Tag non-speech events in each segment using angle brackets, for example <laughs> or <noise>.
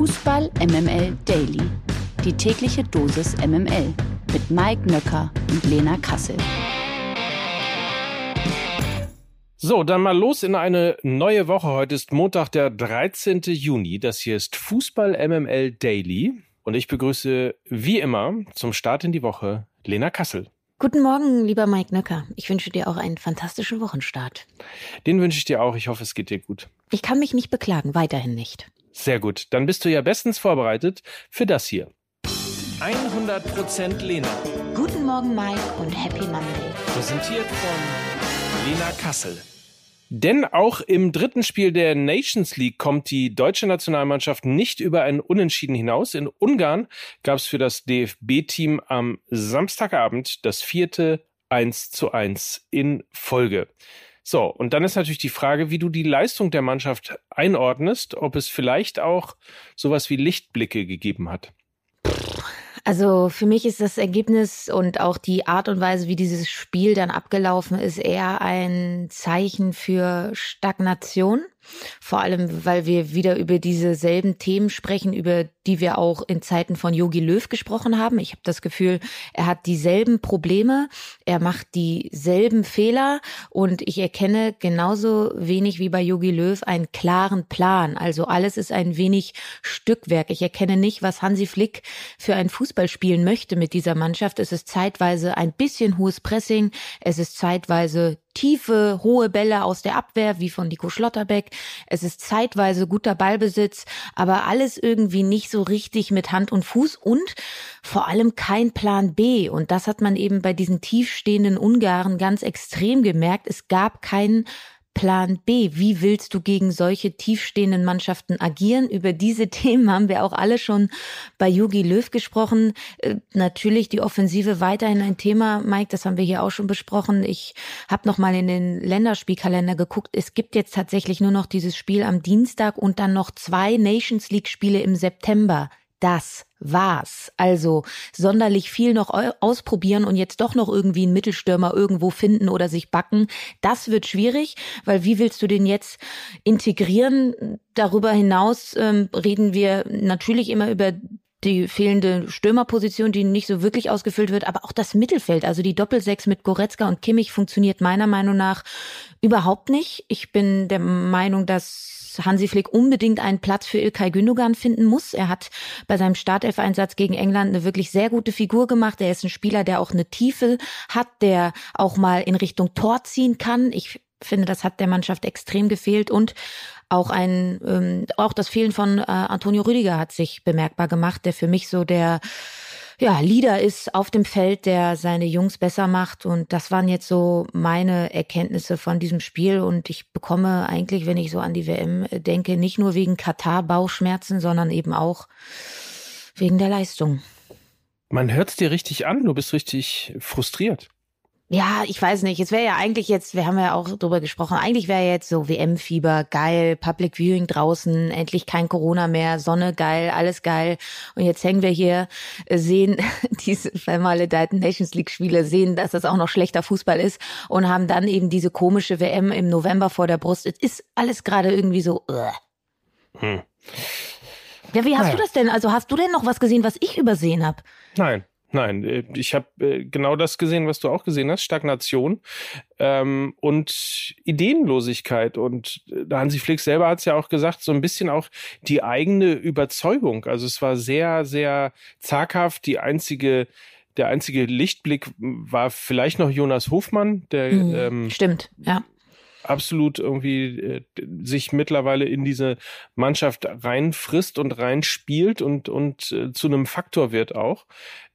Fußball MML Daily. Die tägliche Dosis MML mit Mike Nöcker und Lena Kassel. So, dann mal los in eine neue Woche. Heute ist Montag, der 13. Juni. Das hier ist Fußball MML Daily. Und ich begrüße wie immer zum Start in die Woche Lena Kassel. Guten Morgen, lieber Mike Nöcker. Ich wünsche dir auch einen fantastischen Wochenstart. Den wünsche ich dir auch. Ich hoffe, es geht dir gut. Ich kann mich nicht beklagen, weiterhin nicht. Sehr gut. Dann bist du ja bestens vorbereitet für das hier. 100% Lena. Guten Morgen, Mike, und Happy Monday. Präsentiert von Lena Kassel. Denn auch im dritten Spiel der Nations League kommt die deutsche Nationalmannschaft nicht über ein Unentschieden hinaus. In Ungarn gab es für das DFB-Team am Samstagabend das vierte 1 zu 1 in Folge. So, und dann ist natürlich die Frage, wie du die Leistung der Mannschaft einordnest, ob es vielleicht auch sowas wie Lichtblicke gegeben hat. Also für mich ist das Ergebnis und auch die Art und Weise, wie dieses Spiel dann abgelaufen ist, eher ein Zeichen für Stagnation. Vor allem, weil wir wieder über dieselben Themen sprechen, über die wir auch in Zeiten von Yogi Löw gesprochen haben. Ich habe das Gefühl, er hat dieselben Probleme, er macht dieselben Fehler und ich erkenne genauso wenig wie bei Yogi Löw einen klaren Plan. Also alles ist ein wenig Stückwerk. Ich erkenne nicht, was Hansi Flick für ein Fußball spielen möchte mit dieser Mannschaft. Es ist zeitweise ein bisschen hohes Pressing, es ist zeitweise tiefe, hohe Bälle aus der Abwehr, wie von Nico Schlotterbeck. Es ist zeitweise guter Ballbesitz, aber alles irgendwie nicht so richtig mit Hand und Fuß und vor allem kein Plan B. Und das hat man eben bei diesen tiefstehenden Ungarn ganz extrem gemerkt. Es gab keinen Plan B? Wie willst du gegen solche tiefstehenden Mannschaften agieren? Über diese <laughs> Themen haben wir auch alle schon bei Jogi Löw gesprochen. Äh, natürlich die Offensive weiterhin ein Thema, Mike, das haben wir hier auch schon besprochen. Ich habe noch mal in den Länderspielkalender geguckt. Es gibt jetzt tatsächlich nur noch dieses Spiel am Dienstag und dann noch zwei Nations League Spiele im September das war's. Also sonderlich viel noch ausprobieren und jetzt doch noch irgendwie einen Mittelstürmer irgendwo finden oder sich backen. Das wird schwierig, weil wie willst du den jetzt integrieren? Darüber hinaus ähm, reden wir natürlich immer über die fehlende Stürmerposition, die nicht so wirklich ausgefüllt wird, aber auch das Mittelfeld, also die Doppelsechs mit Goretzka und Kimmich funktioniert meiner Meinung nach überhaupt nicht. Ich bin der Meinung, dass Hansi Flick unbedingt einen Platz für Ilkay Gündogan finden muss. Er hat bei seinem Startelf-Einsatz gegen England eine wirklich sehr gute Figur gemacht. Er ist ein Spieler, der auch eine Tiefe hat, der auch mal in Richtung Tor ziehen kann. Ich finde, das hat der Mannschaft extrem gefehlt und auch ein ähm, auch das Fehlen von äh, Antonio Rüdiger hat sich bemerkbar gemacht, der für mich so der ja, Leader ist auf dem Feld, der seine Jungs besser macht. Und das waren jetzt so meine Erkenntnisse von diesem Spiel. Und ich bekomme eigentlich, wenn ich so an die WM denke, nicht nur wegen Katar Bauchschmerzen, sondern eben auch wegen der Leistung. Man hört es dir richtig an, du bist richtig frustriert. Ja, ich weiß nicht. Es wäre ja eigentlich jetzt, wir haben ja auch drüber gesprochen, eigentlich wäre jetzt so WM-Fieber, geil, Public Viewing draußen, endlich kein Corona mehr, Sonne geil, alles geil. Und jetzt hängen wir hier, sehen <laughs> diese vermaledeiten Nations League-Spiele, sehen, dass das auch noch schlechter Fußball ist und haben dann eben diese komische WM im November vor der Brust. Es ist alles gerade irgendwie so. Uh. Hm. Ja, wie hast naja. du das denn? Also hast du denn noch was gesehen, was ich übersehen habe? Nein. Nein, äh, ich habe äh, genau das gesehen, was du auch gesehen hast, Stagnation ähm, und Ideenlosigkeit. Und äh, Hansi Flick selber hat es ja auch gesagt, so ein bisschen auch die eigene Überzeugung. Also es war sehr, sehr zaghaft. Die einzige, der einzige Lichtblick war vielleicht noch Jonas Hofmann, der mhm, ähm, stimmt, ja absolut irgendwie äh, sich mittlerweile in diese Mannschaft reinfrisst und reinspielt und, und äh, zu einem Faktor wird auch.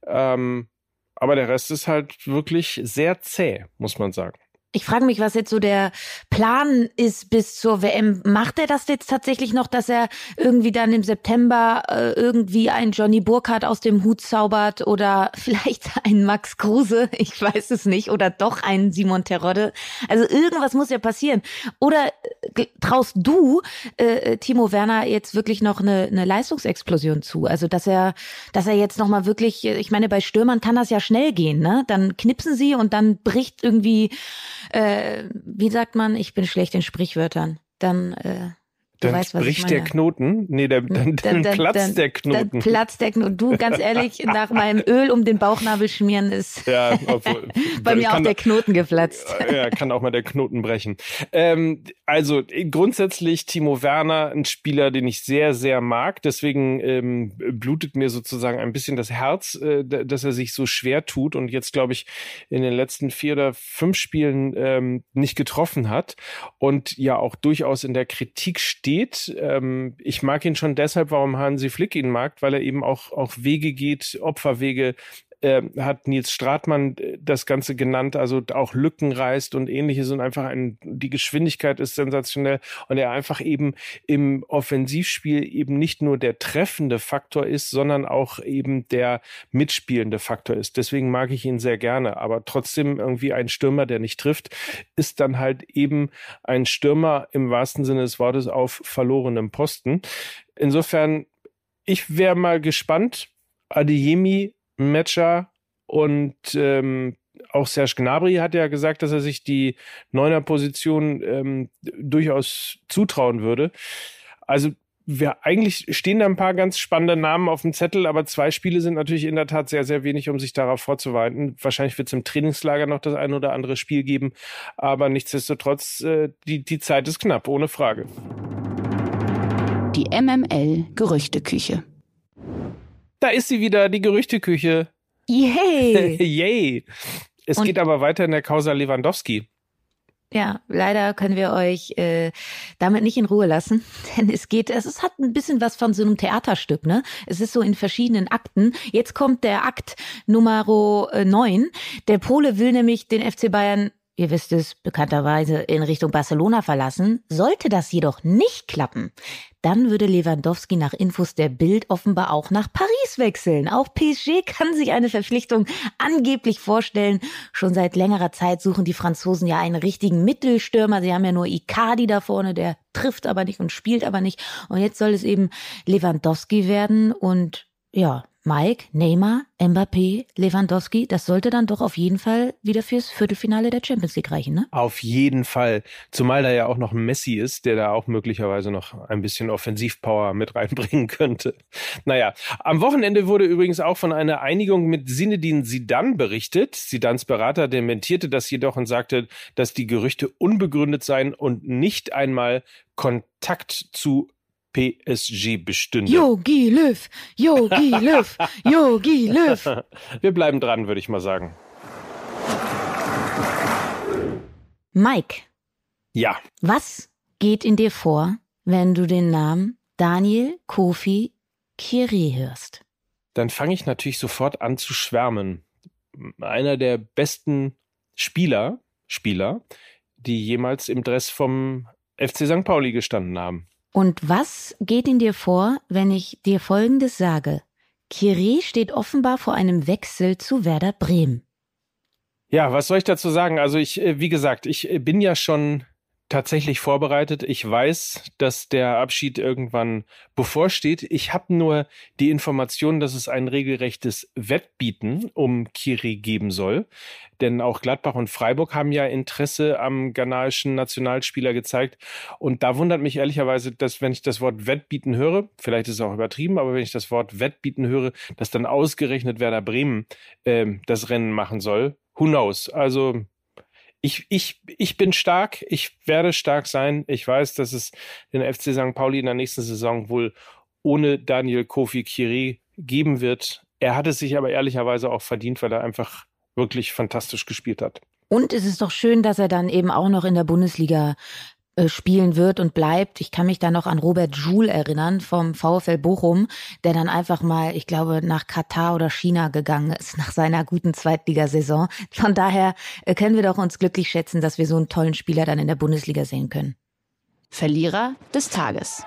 Ähm, aber der Rest ist halt wirklich sehr zäh, muss man sagen. Ich frage mich, was jetzt so der Plan ist bis zur WM. Macht er das jetzt tatsächlich noch, dass er irgendwie dann im September äh, irgendwie einen Johnny Burkhardt aus dem Hut zaubert oder <laughs> vielleicht einen Max Kruse, ich weiß es nicht, oder doch einen Simon Terodde? Also irgendwas muss ja passieren. Oder äh, traust du äh, Timo Werner jetzt wirklich noch eine, eine Leistungsexplosion zu? Also dass er, dass er jetzt noch mal wirklich, ich meine, bei Stürmern kann das ja schnell gehen, ne? Dann knipsen sie und dann bricht irgendwie äh, wie sagt man, ich bin schlecht in Sprichwörtern. Dann äh, Du dann weißt, was bricht ich der. Knoten. Nee, der, dann, dann, platzt dann- der Knoten. Dann platzt der Knoten. Du, ganz ehrlich, <laughs> nach meinem Öl um den Bauchnabel schmieren ist <laughs> ja, obwohl, <laughs> bei mir auch der Knoten geplatzt. Ja, kann auch mal der Knoten brechen. Ähm, also grundsätzlich Timo Werner, ein Spieler, den ich sehr, sehr mag. Deswegen ähm, blutet mir sozusagen ein bisschen das Herz, äh, dass er sich so schwer tut und jetzt, glaube ich, in den letzten vier oder fünf Spielen ähm, nicht getroffen hat und ja auch durchaus in der Kritik steht. Ähm, ich mag ihn schon deshalb, warum Hansi Flick ihn mag, weil er eben auch, auch Wege geht, Opferwege äh, hat Nils Stratmann äh, das Ganze genannt, also auch Lücken reißt und ähnliches und einfach ein, die Geschwindigkeit ist sensationell und er einfach eben im Offensivspiel eben nicht nur der treffende Faktor ist, sondern auch eben der mitspielende Faktor ist. Deswegen mag ich ihn sehr gerne, aber trotzdem irgendwie ein Stürmer, der nicht trifft, ist dann halt eben ein Stürmer im wahrsten Sinne des Wortes auf verlorenem Posten. Insofern, ich wäre mal gespannt. Adeyemi, Matcher und ähm, auch Serge Gnabry hat ja gesagt, dass er sich die Neuner-Position ähm, durchaus zutrauen würde. Also wir eigentlich stehen da ein paar ganz spannende Namen auf dem Zettel, aber zwei Spiele sind natürlich in der Tat sehr, sehr wenig, um sich darauf vorzubereiten. Wahrscheinlich wird es im Trainingslager noch das ein oder andere Spiel geben, aber nichtsdestotrotz, äh, die, die Zeit ist knapp, ohne Frage. Die MML Gerüchteküche. Da ist sie wieder, die Gerüchteküche. Yay! <laughs> Yay! Es Und- geht aber weiter in der Causa Lewandowski. Ja, leider können wir euch äh, damit nicht in Ruhe lassen, <laughs> denn es geht, es ist, hat ein bisschen was von so einem Theaterstück, ne? Es ist so in verschiedenen Akten. Jetzt kommt der Akt Nummer äh, 9. Der Pole will nämlich den FC Bayern, ihr wisst es, bekannterweise in Richtung Barcelona verlassen. Sollte das jedoch nicht klappen, dann würde Lewandowski nach Infos der Bild offenbar auch nach Paris wechseln. Auch PSG kann sich eine Verpflichtung angeblich vorstellen. Schon seit längerer Zeit suchen die Franzosen ja einen richtigen Mittelstürmer. Sie haben ja nur Icardi da vorne, der trifft aber nicht und spielt aber nicht. Und jetzt soll es eben Lewandowski werden und ja, Mike, Neymar, Mbappé, Lewandowski, das sollte dann doch auf jeden Fall wieder fürs Viertelfinale der Champions League reichen, ne? Auf jeden Fall. Zumal da ja auch noch Messi ist, der da auch möglicherweise noch ein bisschen Offensivpower mit reinbringen könnte. Naja, am Wochenende wurde übrigens auch von einer Einigung mit Sinedin Sidan berichtet. Sidans Berater dementierte das jedoch und sagte, dass die Gerüchte unbegründet seien und nicht einmal Kontakt zu PSG bestünde. Yogi Löw, Yogi Löw, <laughs> Yogi Löw. Wir bleiben dran, würde ich mal sagen. Mike, Ja, was geht in dir vor, wenn du den Namen Daniel Kofi Kiri hörst? dann fange ich natürlich sofort an zu schwärmen. Einer der besten Spieler, Spieler, die jemals im Dress vom FC St. Pauli gestanden haben. Und was geht in dir vor, wenn ich dir Folgendes sage? Kiri steht offenbar vor einem Wechsel zu Werder Bremen. Ja, was soll ich dazu sagen? Also ich, äh, wie gesagt, ich äh, bin ja schon tatsächlich vorbereitet. Ich weiß, dass der Abschied irgendwann bevorsteht. Ich habe nur die Information, dass es ein regelrechtes Wettbieten um Kiri geben soll. Denn auch Gladbach und Freiburg haben ja Interesse am ghanaischen Nationalspieler gezeigt. Und da wundert mich ehrlicherweise, dass wenn ich das Wort Wettbieten höre, vielleicht ist es auch übertrieben, aber wenn ich das Wort Wettbieten höre, dass dann ausgerechnet Werder Bremen ähm, das Rennen machen soll. Who knows? Also ich, ich, ich bin stark, ich werde stark sein. Ich weiß, dass es den FC St. Pauli in der nächsten Saison wohl ohne Daniel Kofi Kiri geben wird. Er hat es sich aber ehrlicherweise auch verdient, weil er einfach wirklich fantastisch gespielt hat. Und es ist doch schön, dass er dann eben auch noch in der Bundesliga spielen wird und bleibt. Ich kann mich da noch an Robert Joule erinnern vom VfL Bochum, der dann einfach mal, ich glaube, nach Katar oder China gegangen ist <laughs> nach seiner guten Zweitligasaison. Von daher äh, können wir doch uns glücklich schätzen, dass wir so einen tollen Spieler dann in der Bundesliga sehen können. Verlierer des Tages.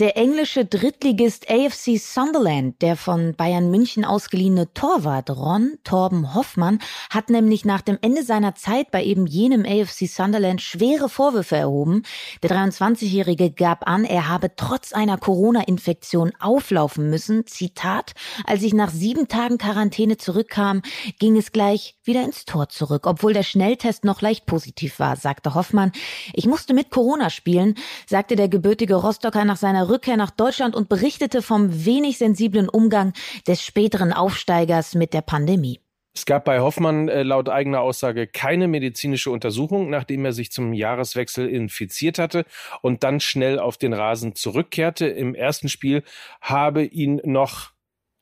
Der englische Drittligist AFC Sunderland, der von Bayern München ausgeliehene Torwart Ron Torben Hoffmann, hat nämlich nach dem Ende seiner Zeit bei eben jenem AFC Sunderland schwere Vorwürfe erhoben. Der 23-Jährige gab an, er habe trotz einer Corona-Infektion auflaufen müssen. Zitat, als ich nach sieben Tagen Quarantäne zurückkam, ging es gleich wieder ins Tor zurück, obwohl der Schnelltest noch leicht positiv war, sagte Hoffmann. Ich musste mit Corona spielen, sagte der gebürtige Rostocker nach seiner Rückkehr nach Deutschland und berichtete vom wenig sensiblen Umgang des späteren Aufsteigers mit der Pandemie. Es gab bei Hoffmann äh, laut eigener Aussage keine medizinische Untersuchung, nachdem er sich zum Jahreswechsel infiziert hatte und dann schnell auf den Rasen zurückkehrte. Im ersten Spiel habe ihn noch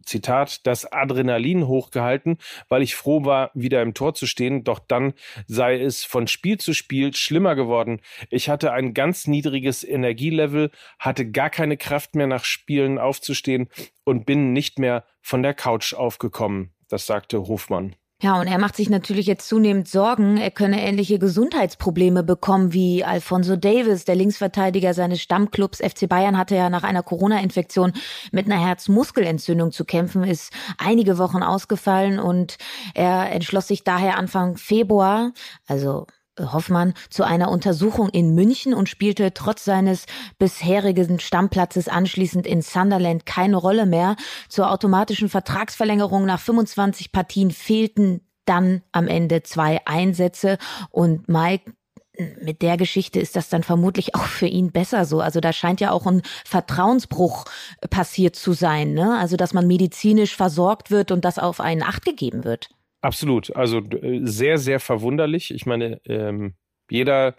Zitat, das Adrenalin hochgehalten, weil ich froh war, wieder im Tor zu stehen, doch dann sei es von Spiel zu Spiel schlimmer geworden. Ich hatte ein ganz niedriges Energielevel, hatte gar keine Kraft mehr nach Spielen aufzustehen und bin nicht mehr von der Couch aufgekommen. Das sagte Hofmann. Ja, und er macht sich natürlich jetzt zunehmend Sorgen, er könne ähnliche Gesundheitsprobleme bekommen wie Alfonso Davis, der Linksverteidiger seines Stammclubs. FC Bayern hatte ja nach einer Corona-Infektion mit einer Herzmuskelentzündung zu kämpfen, ist einige Wochen ausgefallen und er entschloss sich daher Anfang Februar, also Hoffmann zu einer Untersuchung in München und spielte trotz seines bisherigen Stammplatzes anschließend in Sunderland keine Rolle mehr. Zur automatischen Vertragsverlängerung nach 25 Partien fehlten dann am Ende zwei Einsätze und Mike mit der Geschichte ist das dann vermutlich auch für ihn besser so. Also da scheint ja auch ein Vertrauensbruch passiert zu sein, ne? Also dass man medizinisch versorgt wird und das auf einen Acht gegeben wird. Absolut. Also äh, sehr, sehr verwunderlich. Ich meine, ähm, jeder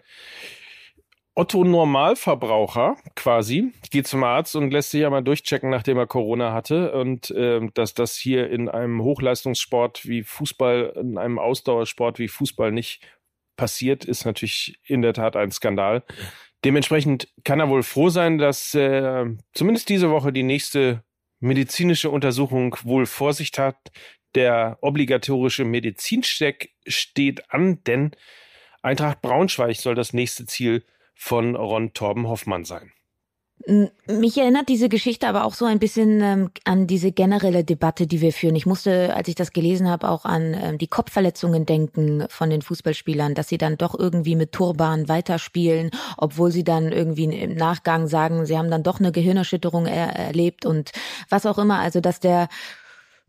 Otto Normalverbraucher quasi geht zum Arzt und lässt sich ja mal durchchecken, nachdem er Corona hatte. Und ähm, dass das hier in einem Hochleistungssport wie Fußball, in einem Ausdauersport wie Fußball nicht passiert, ist natürlich in der Tat ein Skandal. Dementsprechend kann er wohl froh sein, dass äh, zumindest diese Woche die nächste medizinische Untersuchung wohl Vorsicht hat, der obligatorische Medizincheck steht an, denn Eintracht Braunschweig soll das nächste Ziel von Ron Torben Hoffmann sein. Mich erinnert diese Geschichte aber auch so ein bisschen ähm, an diese generelle Debatte, die wir führen. Ich musste, als ich das gelesen habe, auch an ähm, die Kopfverletzungen denken von den Fußballspielern, dass sie dann doch irgendwie mit Turban weiterspielen, obwohl sie dann irgendwie im Nachgang sagen, sie haben dann doch eine Gehirnerschütterung er erlebt und was auch immer. Also dass der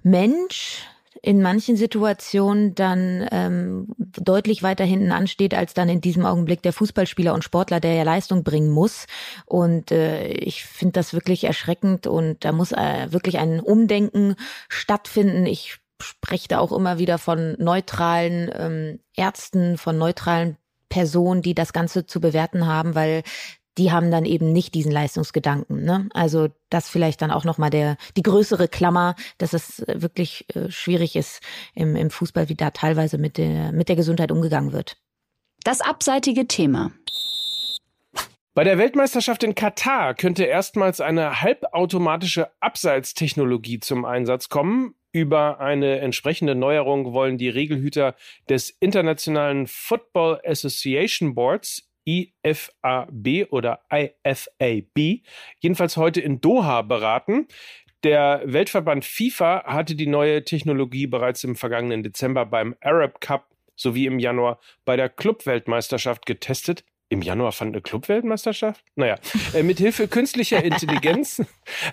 Mensch in manchen Situationen dann ähm, deutlich weiter hinten ansteht, als dann in diesem Augenblick der Fußballspieler und Sportler, der ja Leistung bringen muss. Und äh, ich finde das wirklich erschreckend und da muss äh, wirklich ein Umdenken stattfinden. Ich spreche da auch immer wieder von neutralen ähm, Ärzten, von neutralen Personen, die das Ganze zu bewerten haben, weil die haben dann eben nicht diesen Leistungsgedanken. Ne? Also das vielleicht dann auch nochmal der die größere Klammer, dass es äh, wirklich äh, schwierig ist im, im Fußball, wie da teilweise mit der, mit der Gesundheit umgegangen wird. Das abseitige Thema. Bei der Weltmeisterschaft in Katar könnte erstmals eine halbautomatische Abseitstechnologie zum Einsatz kommen. Über eine entsprechende Neuerung wollen die Regelhüter des Internationalen Football Association Boards IFAB oder IFAB, jedenfalls heute in Doha beraten. Der Weltverband FIFA hatte die neue Technologie bereits im vergangenen Dezember beim Arab Cup sowie im Januar bei der Clubweltmeisterschaft getestet. Im Januar fand eine Clubweltmeisterschaft? Naja, äh, mit Hilfe künstlicher <laughs> Intelligenz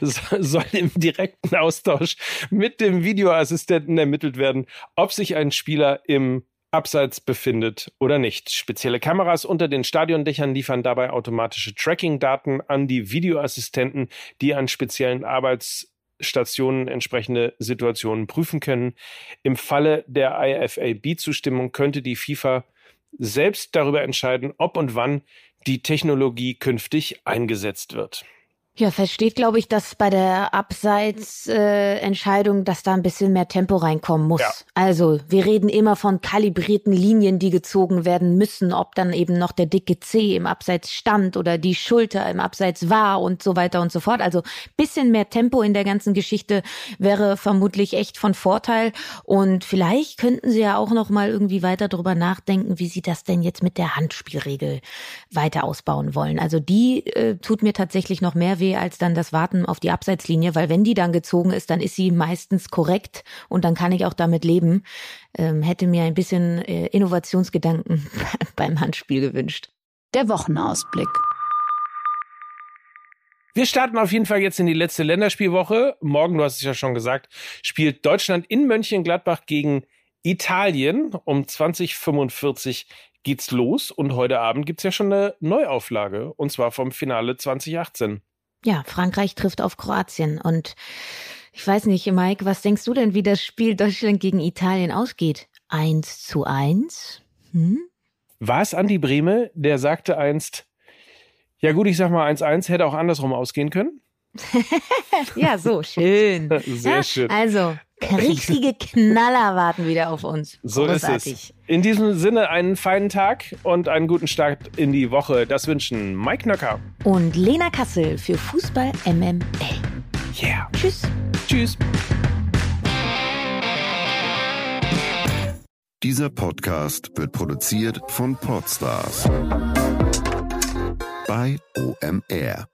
soll im direkten Austausch mit dem Videoassistenten ermittelt werden, ob sich ein Spieler im abseits befindet oder nicht. Spezielle Kameras unter den Stadiondächern liefern dabei automatische Tracking-Daten an die Videoassistenten, die an speziellen Arbeitsstationen entsprechende Situationen prüfen können. Im Falle der IFAB-Zustimmung könnte die FIFA selbst darüber entscheiden, ob und wann die Technologie künftig eingesetzt wird. Ja, versteht, glaube ich, dass bei der Abseitsentscheidung, äh, dass da ein bisschen mehr Tempo reinkommen muss. Ja. Also, wir reden immer von kalibrierten Linien, die gezogen werden müssen, ob dann eben noch der dicke C im Abseits stand oder die Schulter im Abseits war und so weiter und so fort. Also, bisschen mehr Tempo in der ganzen Geschichte wäre vermutlich echt von Vorteil. Und vielleicht könnten Sie ja auch noch mal irgendwie weiter darüber nachdenken, wie Sie das denn jetzt mit der Handspielregel weiter ausbauen wollen. Also, die äh, tut mir tatsächlich noch mehr weh Idee als dann das Warten auf die Abseitslinie, weil wenn die dann gezogen ist, dann ist sie meistens korrekt und dann kann ich auch damit leben. Ähm, hätte mir ein bisschen äh, Innovationsgedanken <laughs> beim Handspiel gewünscht. Der Wochenausblick. Wir starten auf jeden Fall jetzt in die letzte Länderspielwoche. Morgen, du hast es ja schon gesagt, spielt Deutschland in Mönchengladbach gegen Italien. Um 2045 geht's los und heute Abend gibt's ja schon eine Neuauflage und zwar vom Finale 2018. Ja, Frankreich trifft auf Kroatien und ich weiß nicht, Mike, was denkst du denn, wie das Spiel Deutschland gegen Italien ausgeht? Eins zu eins? Hm? War es Andi Brehme, der sagte einst, ja gut, ich sag mal 1-1 hätte auch andersrum ausgehen können? <laughs> ja, so, schön. <laughs> Sehr ja, schön. Also, richtige <laughs> Knaller warten wieder auf uns. So Großartig. ist es. In diesem Sinne einen feinen Tag und einen guten Start in die Woche. Das wünschen Mike Nöcker. Und Lena Kassel für Fußball MML. Yeah. Tschüss. Tschüss. Dieser Podcast wird produziert von Podstars bei OMR.